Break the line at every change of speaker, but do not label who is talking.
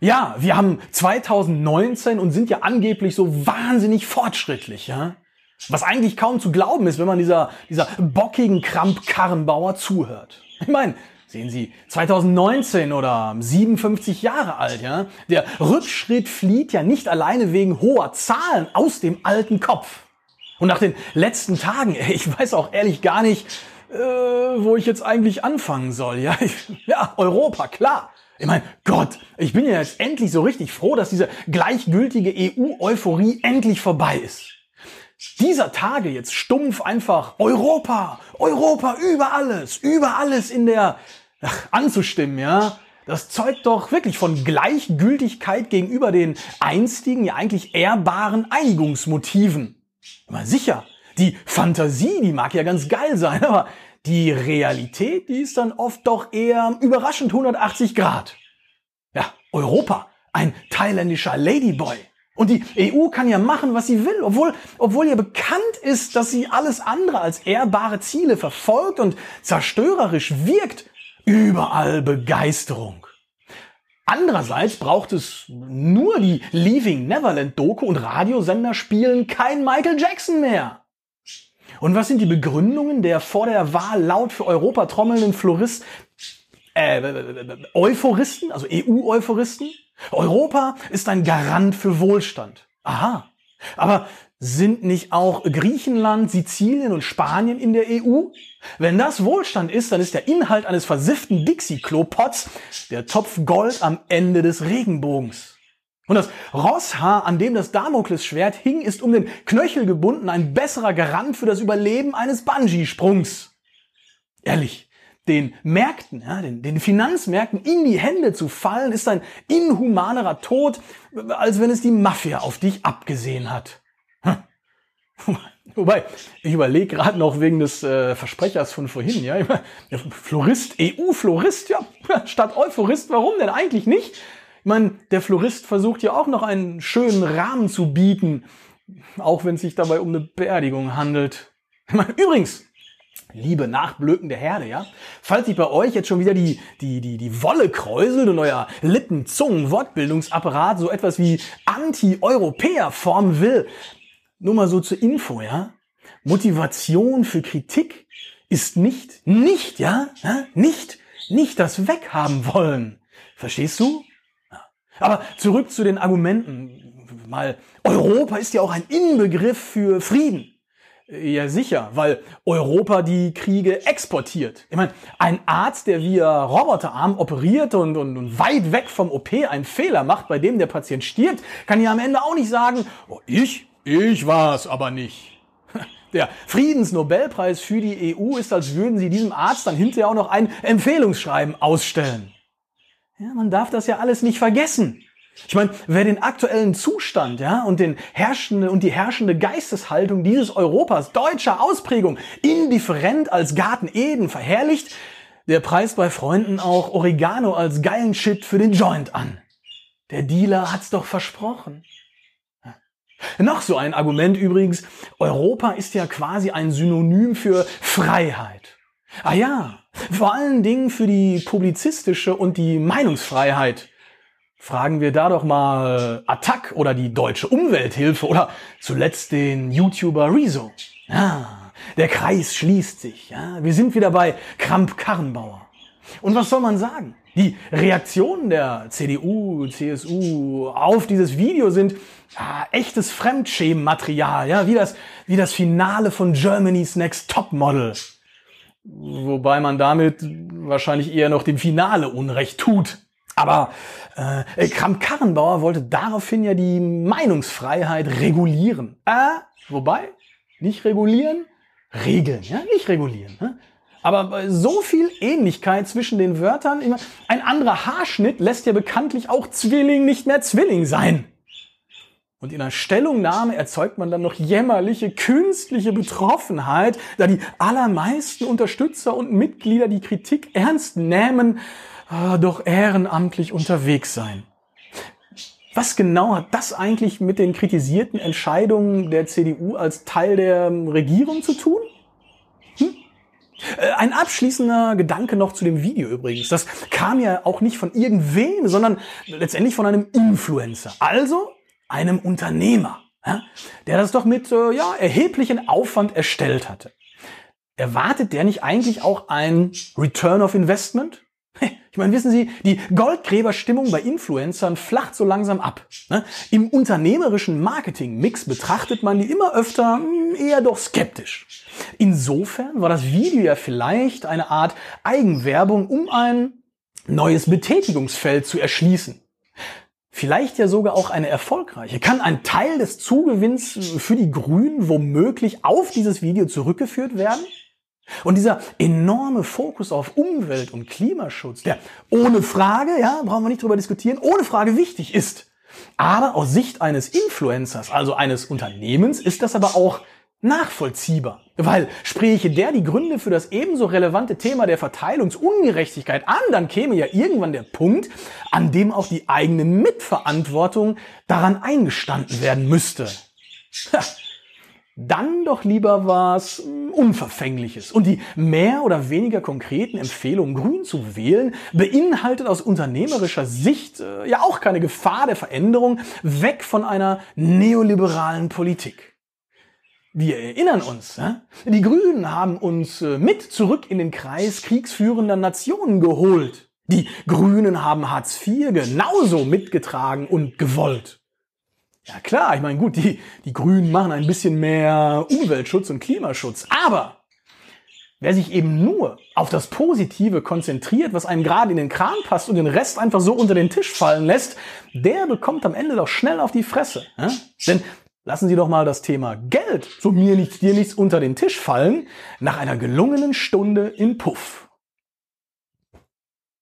ja, wir haben 2019 und sind ja angeblich so wahnsinnig fortschrittlich, ja. Was eigentlich kaum zu glauben ist, wenn man dieser, dieser bockigen Kramp-Karrenbauer zuhört. Ich meine, sehen Sie, 2019 oder 57 Jahre alt, ja. Der Rückschritt flieht ja nicht alleine wegen hoher Zahlen aus dem alten Kopf. Und nach den letzten Tagen, ich weiß auch ehrlich gar nicht, äh, wo ich jetzt eigentlich anfangen soll. Ja, ja Europa, klar. Ich meine, Gott, ich bin ja jetzt endlich so richtig froh, dass diese gleichgültige EU-Euphorie endlich vorbei ist. Dieser Tage jetzt stumpf einfach Europa, Europa über alles, über alles in der ach, anzustimmen, ja. Das zeugt doch wirklich von Gleichgültigkeit gegenüber den einstigen, ja eigentlich ehrbaren Einigungsmotiven. Mal sicher, die Fantasie, die mag ja ganz geil sein, aber die Realität, die ist dann oft doch eher überraschend 180 Grad. Ja, Europa, ein thailändischer Ladyboy. Und die EU kann ja machen, was sie will, obwohl, obwohl ihr bekannt ist, dass sie alles andere als ehrbare Ziele verfolgt und zerstörerisch wirkt. Überall Begeisterung. Andererseits braucht es nur die Leaving Neverland Doku und Radiosender spielen kein Michael Jackson mehr. Und was sind die Begründungen der vor der Wahl laut für Europa trommelnden Florist, äh, Euphoristen, also EU-Euphoristen? Europa ist ein Garant für Wohlstand. Aha. Aber sind nicht auch Griechenland, Sizilien und Spanien in der EU? Wenn das Wohlstand ist, dann ist der Inhalt eines versifften Dixie-Klo-Pots der Topf Gold am Ende des Regenbogens. Und das Rosshaar, an dem das Damoklesschwert hing, ist um den Knöchel gebunden ein besserer Garant für das Überleben eines Bungee-Sprungs. Ehrlich, den Märkten, ja, den, den Finanzmärkten in die Hände zu fallen, ist ein inhumanerer Tod, als wenn es die Mafia auf dich abgesehen hat. Hm. Wobei, ich überlege gerade noch wegen des äh, Versprechers von vorhin, ja. Florist, EU-Florist, ja, statt Euphorist, warum denn eigentlich nicht? Ich meine, der Florist versucht ja auch noch einen schönen Rahmen zu bieten, auch wenn es sich dabei um eine Beerdigung handelt. Ich meine, übrigens, liebe nachblökende Herde, ja, falls sich bei euch jetzt schon wieder die, die, die, die Wolle kräuselt und euer Lippen, Zungen, Wortbildungsapparat so etwas wie Anti-Europäer formen will, nur mal so zur Info, ja, Motivation für Kritik ist nicht, nicht, ja, nicht, nicht das Weghaben wollen. Verstehst du? Aber zurück zu den Argumenten. Mal, Europa ist ja auch ein Inbegriff für Frieden. Ja, sicher, weil Europa die Kriege exportiert. Ich meine, ein Arzt, der via Roboterarm operiert und, und, und weit weg vom OP einen Fehler macht, bei dem der Patient stirbt, kann ja am Ende auch nicht sagen, oh, ich, ich war's aber nicht. Der Friedensnobelpreis für die EU ist, als würden sie diesem Arzt dann hinterher auch noch ein Empfehlungsschreiben ausstellen. Ja, man darf das ja alles nicht vergessen. Ich meine, wer den aktuellen Zustand, ja, und den herrschende und die herrschende Geisteshaltung dieses Europas deutscher Ausprägung indifferent als Garten Eden verherrlicht, der preist bei Freunden auch Oregano als geilen Shit für den Joint an. Der Dealer hat's doch versprochen. Noch so ein Argument übrigens, Europa ist ja quasi ein Synonym für Freiheit. Ah ja, vor allen Dingen für die publizistische und die Meinungsfreiheit. Fragen wir da doch mal Attack oder die Deutsche Umwelthilfe oder zuletzt den YouTuber Rezo. Ja, der Kreis schließt sich. Ja, wir sind wieder bei Kramp-Karrenbauer. Und was soll man sagen? Die Reaktionen der CDU, CSU auf dieses Video sind ja, echtes Fremdschämenmaterial, ja, wie das, wie das Finale von Germany's Next Top Model. Wobei man damit wahrscheinlich eher noch dem Finale Unrecht tut. Aber äh, Kramp-Karrenbauer wollte daraufhin ja die Meinungsfreiheit regulieren. Äh, wobei, nicht regulieren, regeln, ja, nicht regulieren. Ne? Aber so viel Ähnlichkeit zwischen den Wörtern, ein anderer Haarschnitt lässt ja bekanntlich auch Zwilling nicht mehr Zwilling sein. Und in einer Stellungnahme erzeugt man dann noch jämmerliche künstliche Betroffenheit, da die allermeisten Unterstützer und Mitglieder die Kritik ernst nehmen, ah, doch ehrenamtlich unterwegs sein. Was genau hat das eigentlich mit den kritisierten Entscheidungen der CDU als Teil der Regierung zu tun? Hm? Äh, ein abschließender Gedanke noch zu dem Video übrigens. Das kam ja auch nicht von irgendwem, sondern letztendlich von einem Influencer. Also einem Unternehmer, ja, der das doch mit äh, ja, erheblichen Aufwand erstellt hatte. Erwartet der nicht eigentlich auch ein Return of Investment? Ich meine, wissen Sie, die Goldgräberstimmung bei Influencern flacht so langsam ab. Ne? Im unternehmerischen Marketing-Mix betrachtet man die immer öfter hm, eher doch skeptisch. Insofern war das Video ja vielleicht eine Art Eigenwerbung, um ein neues Betätigungsfeld zu erschließen. Vielleicht ja sogar auch eine erfolgreiche. Kann ein Teil des Zugewinns für die Grünen womöglich auf dieses Video zurückgeführt werden? Und dieser enorme Fokus auf Umwelt- und Klimaschutz, der ohne Frage, ja, brauchen wir nicht drüber diskutieren, ohne Frage wichtig ist. Aber aus Sicht eines Influencers, also eines Unternehmens, ist das aber auch nachvollziehbar. Weil spräche der die Gründe für das ebenso relevante Thema der Verteilungsungerechtigkeit an, dann käme ja irgendwann der Punkt, an dem auch die eigene Mitverantwortung daran eingestanden werden müsste. Dann doch lieber was hm, Unverfängliches. Und die mehr oder weniger konkreten Empfehlungen, grün zu wählen, beinhaltet aus unternehmerischer Sicht äh, ja auch keine Gefahr der Veränderung weg von einer neoliberalen Politik. Wir erinnern uns, ja? die Grünen haben uns äh, mit zurück in den Kreis kriegsführender Nationen geholt. Die Grünen haben Hartz IV genauso mitgetragen und gewollt. Ja klar, ich meine, gut, die, die Grünen machen ein bisschen mehr Umweltschutz und Klimaschutz, aber wer sich eben nur auf das Positive konzentriert, was einem gerade in den Kram passt und den Rest einfach so unter den Tisch fallen lässt, der bekommt am Ende doch schnell auf die Fresse. Ja? Denn lassen Sie doch mal das Thema Geld, so mir nichts, dir nichts unter den Tisch fallen, nach einer gelungenen Stunde im Puff.